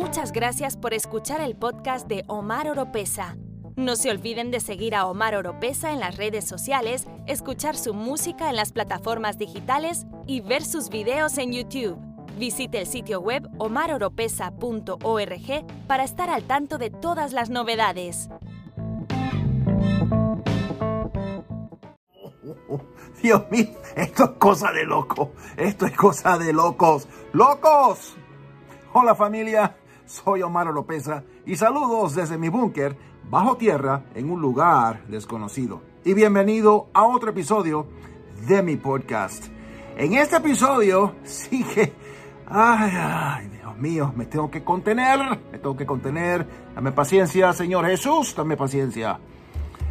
Muchas gracias por escuchar el podcast de Omar Oropesa. No se olviden de seguir a Omar Oropesa en las redes sociales, escuchar su música en las plataformas digitales y ver sus videos en YouTube. Visite el sitio web omaroropesa.org para estar al tanto de todas las novedades. Dios mío, esto es cosa de loco. Esto es cosa de locos. ¡Locos! Hola familia, soy Omar Oropesa y saludos desde mi búnker bajo tierra en un lugar desconocido. Y bienvenido a otro episodio de mi podcast. En este episodio sigue... Ay, ay, Dios mío, me tengo que contener, me tengo que contener. Dame paciencia, Señor Jesús, dame paciencia.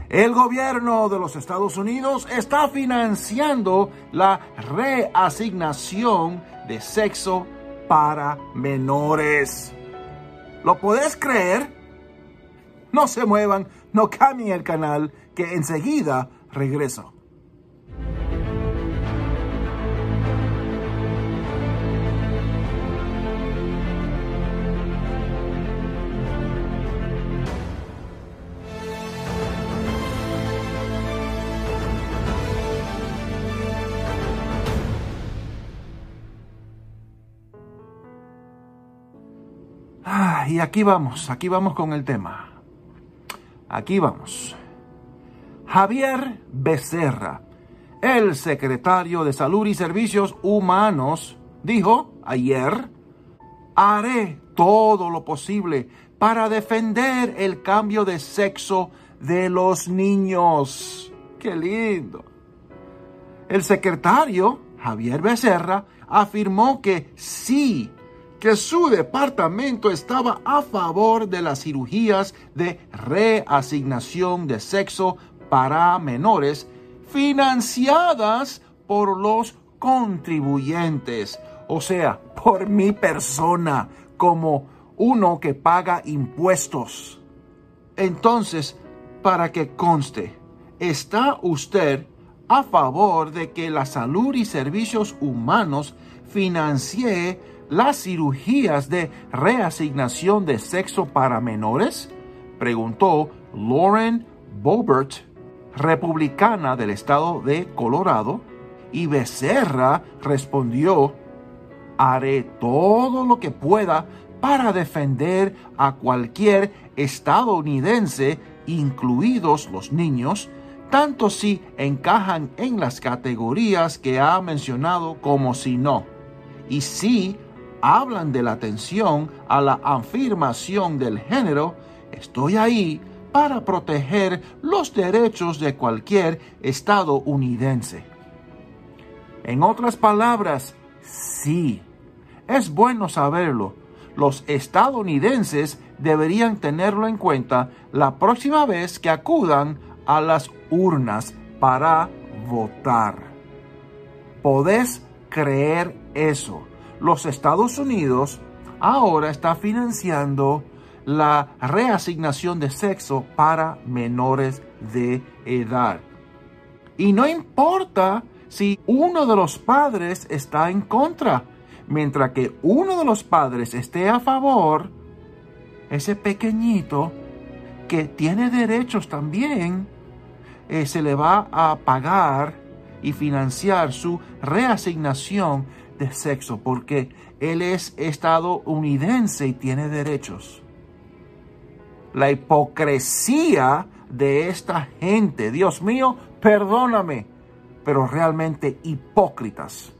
El gobierno de los Estados Unidos está financiando la reasignación de sexo para menores. ¿Lo podés creer? No se muevan, no cambien el canal, que enseguida regreso. Ah, y aquí vamos, aquí vamos con el tema. Aquí vamos. Javier Becerra, el secretario de Salud y Servicios Humanos, dijo ayer, haré todo lo posible para defender el cambio de sexo de los niños. ¡Qué lindo! El secretario, Javier Becerra, afirmó que sí que su departamento estaba a favor de las cirugías de reasignación de sexo para menores financiadas por los contribuyentes, o sea, por mi persona, como uno que paga impuestos. Entonces, para que conste, ¿está usted a favor de que la salud y servicios humanos financie las cirugías de reasignación de sexo para menores? Preguntó Lauren Bobert, republicana del estado de Colorado, y Becerra respondió, haré todo lo que pueda para defender a cualquier estadounidense, incluidos los niños, tanto si encajan en las categorías que ha mencionado como si no. Y si hablan de la atención a la afirmación del género, estoy ahí para proteger los derechos de cualquier estadounidense. En otras palabras, sí, es bueno saberlo. Los estadounidenses deberían tenerlo en cuenta la próxima vez que acudan a las urnas para votar. ¿Podés creer eso? Los Estados Unidos ahora está financiando la reasignación de sexo para menores de edad. Y no importa si uno de los padres está en contra, mientras que uno de los padres esté a favor, ese pequeñito que tiene derechos también, eh, se le va a pagar y financiar su reasignación de sexo porque él es estadounidense y tiene derechos. La hipocresía de esta gente, Dios mío, perdóname, pero realmente hipócritas.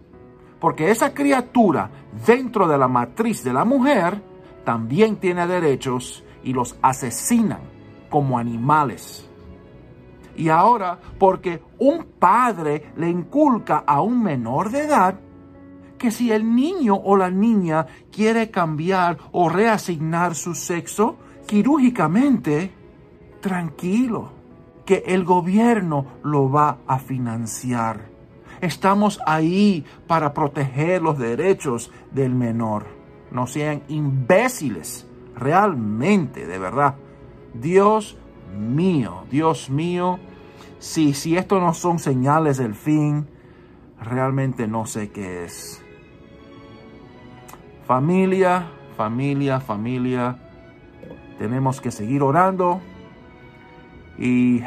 Porque esa criatura dentro de la matriz de la mujer también tiene derechos y los asesinan como animales. Y ahora, porque un padre le inculca a un menor de edad que si el niño o la niña quiere cambiar o reasignar su sexo quirúrgicamente, tranquilo, que el gobierno lo va a financiar. Estamos ahí para proteger los derechos del menor. No sean imbéciles, realmente, de verdad. Dios mío, Dios mío, si, si esto no son señales del fin, realmente no sé qué es. Familia, familia, familia, tenemos que seguir orando y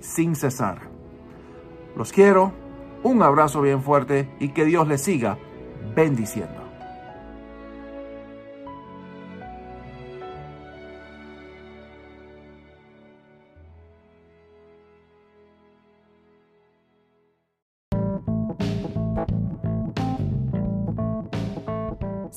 sin cesar. Los quiero, un abrazo bien fuerte y que Dios les siga bendiciendo.